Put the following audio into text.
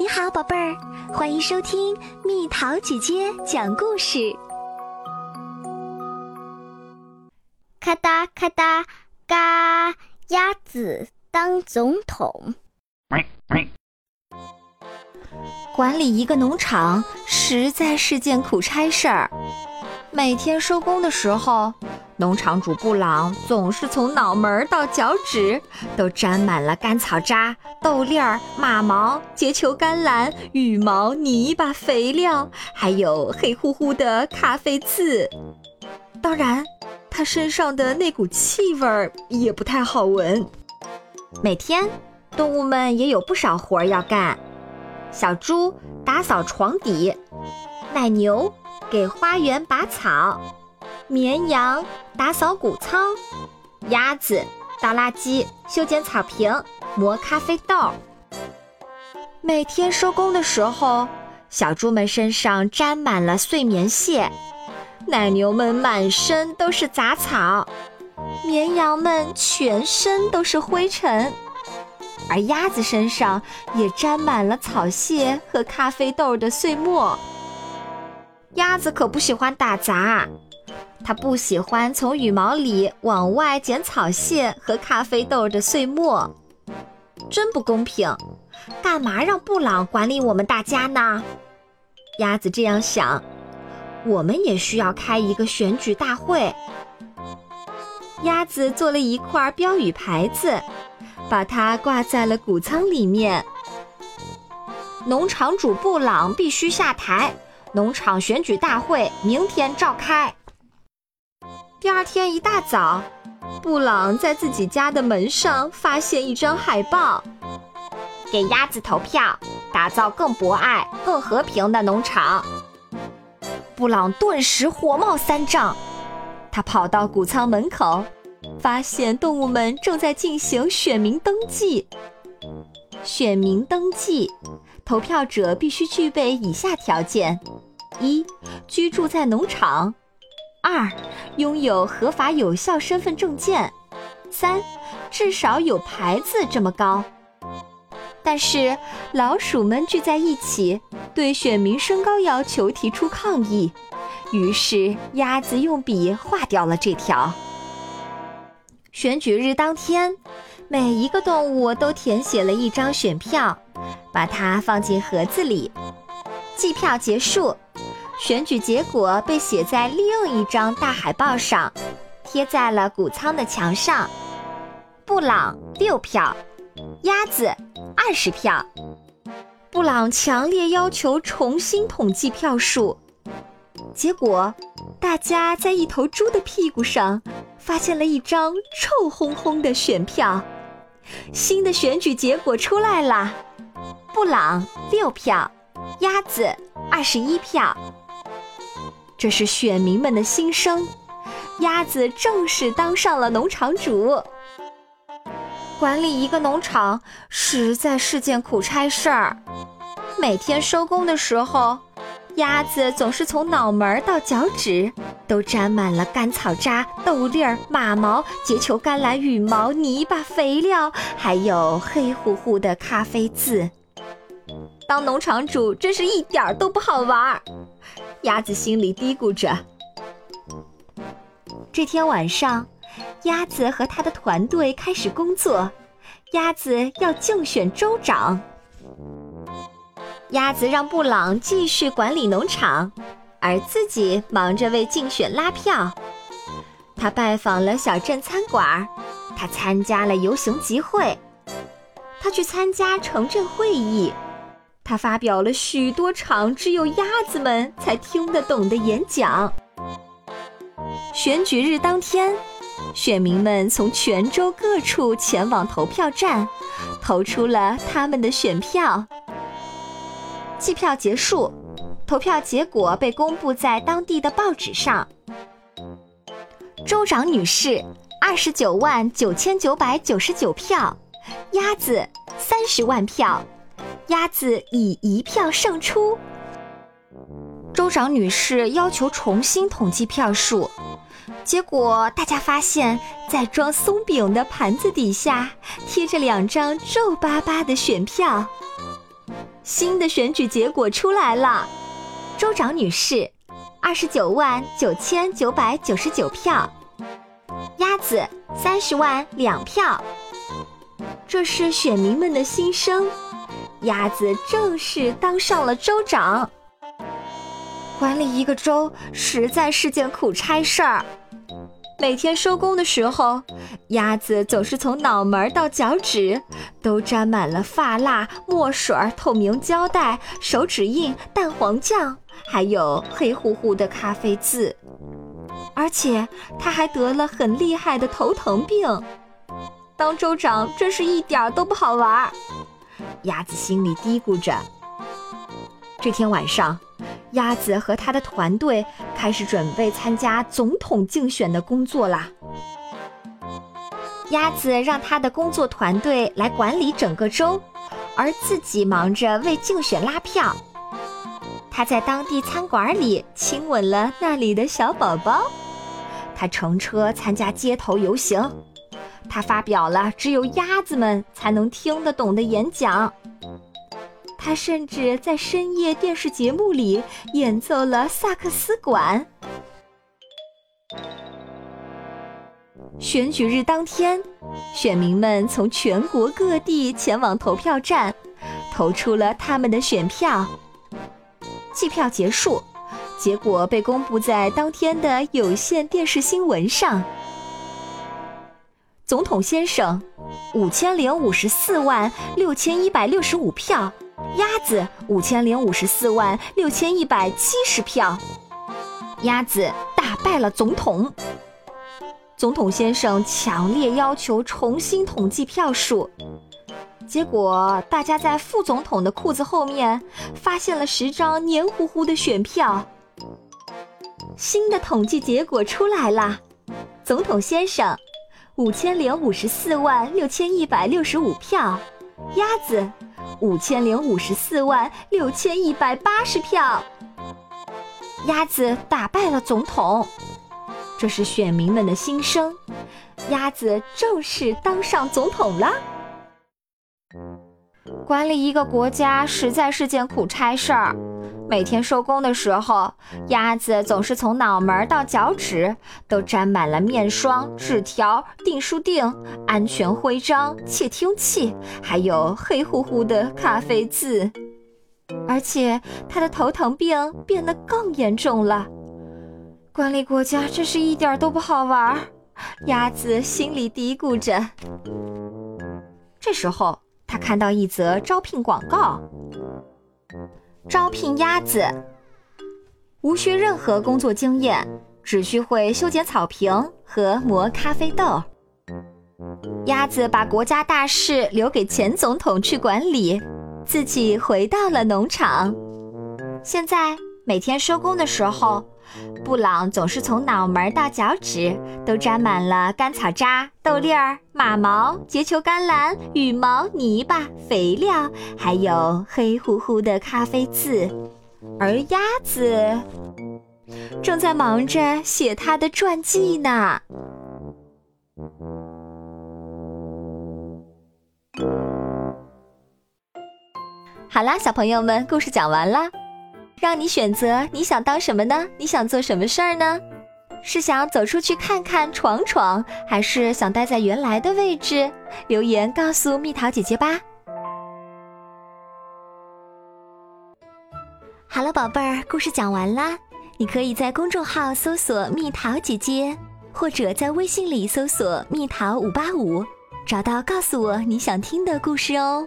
你好，宝贝儿，欢迎收听蜜桃姐姐讲故事。咔哒咔哒嘎，鸭子当总统。管理一个农场实在是件苦差事儿。每天收工的时候，农场主布朗总是从脑门到脚趾都沾满了干草渣、豆粒儿、马毛、结球甘蓝、羽毛、泥巴、肥料，还有黑乎乎的咖啡渍。当然，他身上的那股气味儿也不太好闻。每天，动物们也有不少活儿要干。小猪打扫床底，奶牛给花园拔草。绵羊打扫谷仓，鸭子倒垃圾、修剪草坪、磨咖啡豆。每天收工的时候，小猪们身上沾满了碎棉屑，奶牛们满身都是杂草，绵羊们全身都是灰尘，而鸭子身上也沾满了草屑和咖啡豆的碎末。鸭子可不喜欢打杂。它不喜欢从羽毛里往外捡草屑和咖啡豆的碎末，真不公平！干嘛让布朗管理我们大家呢？鸭子这样想。我们也需要开一个选举大会。鸭子做了一块标语牌子，把它挂在了谷仓里面。农场主布朗必须下台。农场选举大会明天召开。第二天一大早，布朗在自己家的门上发现一张海报：“给鸭子投票，打造更博爱、更和平的农场。”布朗顿时火冒三丈，他跑到谷仓门口，发现动物们正在进行选民登记。选民登记，投票者必须具备以下条件：一、居住在农场。二，拥有合法有效身份证件；三，至少有牌子这么高。但是老鼠们聚在一起，对选民身高要求提出抗议。于是鸭子用笔划掉了这条。选举日当天，每一个动物都填写了一张选票，把它放进盒子里。计票结束。选举结果被写在另一张大海报上，贴在了谷仓的墙上。布朗六票，鸭子二十票。布朗强烈要求重新统计票数。结果，大家在一头猪的屁股上发现了一张臭烘烘的选票。新的选举结果出来了：布朗六票，鸭子二十一票。这是选民们的心声，鸭子正式当上了农场主。管理一个农场实在是件苦差事儿。每天收工的时候，鸭子总是从脑门到脚趾都沾满了干草渣、豆粒儿、马毛、结球甘蓝、羽毛、泥巴、肥料，还有黑乎乎的咖啡渍。当农场主真是一点儿都不好玩儿。鸭子心里嘀咕着。这天晚上，鸭子和他的团队开始工作。鸭子要竞选州长。鸭子让布朗继续管理农场，而自己忙着为竞选拉票。他拜访了小镇餐馆，他参加了游行集会，他去参加城镇会议。他发表了许多场只有鸭子们才听得懂的演讲。选举日当天，选民们从全州各处前往投票站，投出了他们的选票。计票结束，投票结果被公布在当地的报纸上。州长女士，二十九万九千九百九十九票；鸭子，三十万票。鸭子以一票胜出。州长女士要求重新统计票数，结果大家发现，在装松饼的盘子底下贴着两张皱巴巴的选票。新的选举结果出来了，州长女士，二十九万九千九百九十九票，鸭子三十万两票。这是选民们的心声，鸭子正式当上了州长。管理一个州实在是件苦差事儿。每天收工的时候，鸭子总是从脑门到脚趾都沾满了发蜡、墨水、透明胶带、手指印、蛋黄酱，还有黑乎乎的咖啡渍。而且他还得了很厉害的头疼病。当州长真是一点儿都不好玩儿，鸭子心里嘀咕着。这天晚上。鸭子和他的团队开始准备参加总统竞选的工作啦。鸭子让他的工作团队来管理整个州，而自己忙着为竞选拉票。他在当地餐馆里亲吻了那里的小宝宝。他乘车参加街头游行。他发表了只有鸭子们才能听得懂的演讲。他甚至在深夜电视节目里演奏了萨克斯管。选举日当天，选民们从全国各地前往投票站，投出了他们的选票。计票结束，结果被公布在当天的有线电视新闻上。总统先生，五千零五十四万六千一百六十五票。鸭子五千零五十四万六千一百七十票，鸭子打败了总统。总统先生强烈要求重新统计票数，结果大家在副总统的裤子后面发现了十张黏糊糊的选票。新的统计结果出来了，总统先生五千零五十四万六千一百六十五票，鸭子。五千零五十四万六千一百八十票，鸭子打败了总统，这是选民们的心声。鸭子正式当上总统了。管理一个国家实在是件苦差事儿。每天收工的时候，鸭子总是从脑门到脚趾都沾满了面霜、纸条、订书钉、安全徽章、窃听器，还有黑乎乎的咖啡渍。而且他的头疼病变得更严重了。管理国家真是一点都不好玩，鸭子心里嘀咕着。这时候，他看到一则招聘广告。招聘鸭子，无需任何工作经验，只需会修剪草坪和磨咖啡豆。鸭子把国家大事留给前总统去管理，自己回到了农场。现在每天收工的时候，布朗总是从脑门到脚趾都沾满了干草渣、豆粒儿、马毛、结球甘蓝、羽毛、泥巴、肥料，还有黑乎乎的咖啡渍。而鸭子正在忙着写他的传记呢。好啦，小朋友们，故事讲完了。让你选择，你想当什么呢？你想做什么事儿呢？是想走出去看看、闯闯，还是想待在原来的位置？留言告诉蜜桃姐姐吧。好了，宝贝儿，故事讲完啦。你可以在公众号搜索“蜜桃姐姐”，或者在微信里搜索“蜜桃五八五”，找到告诉我你想听的故事哦。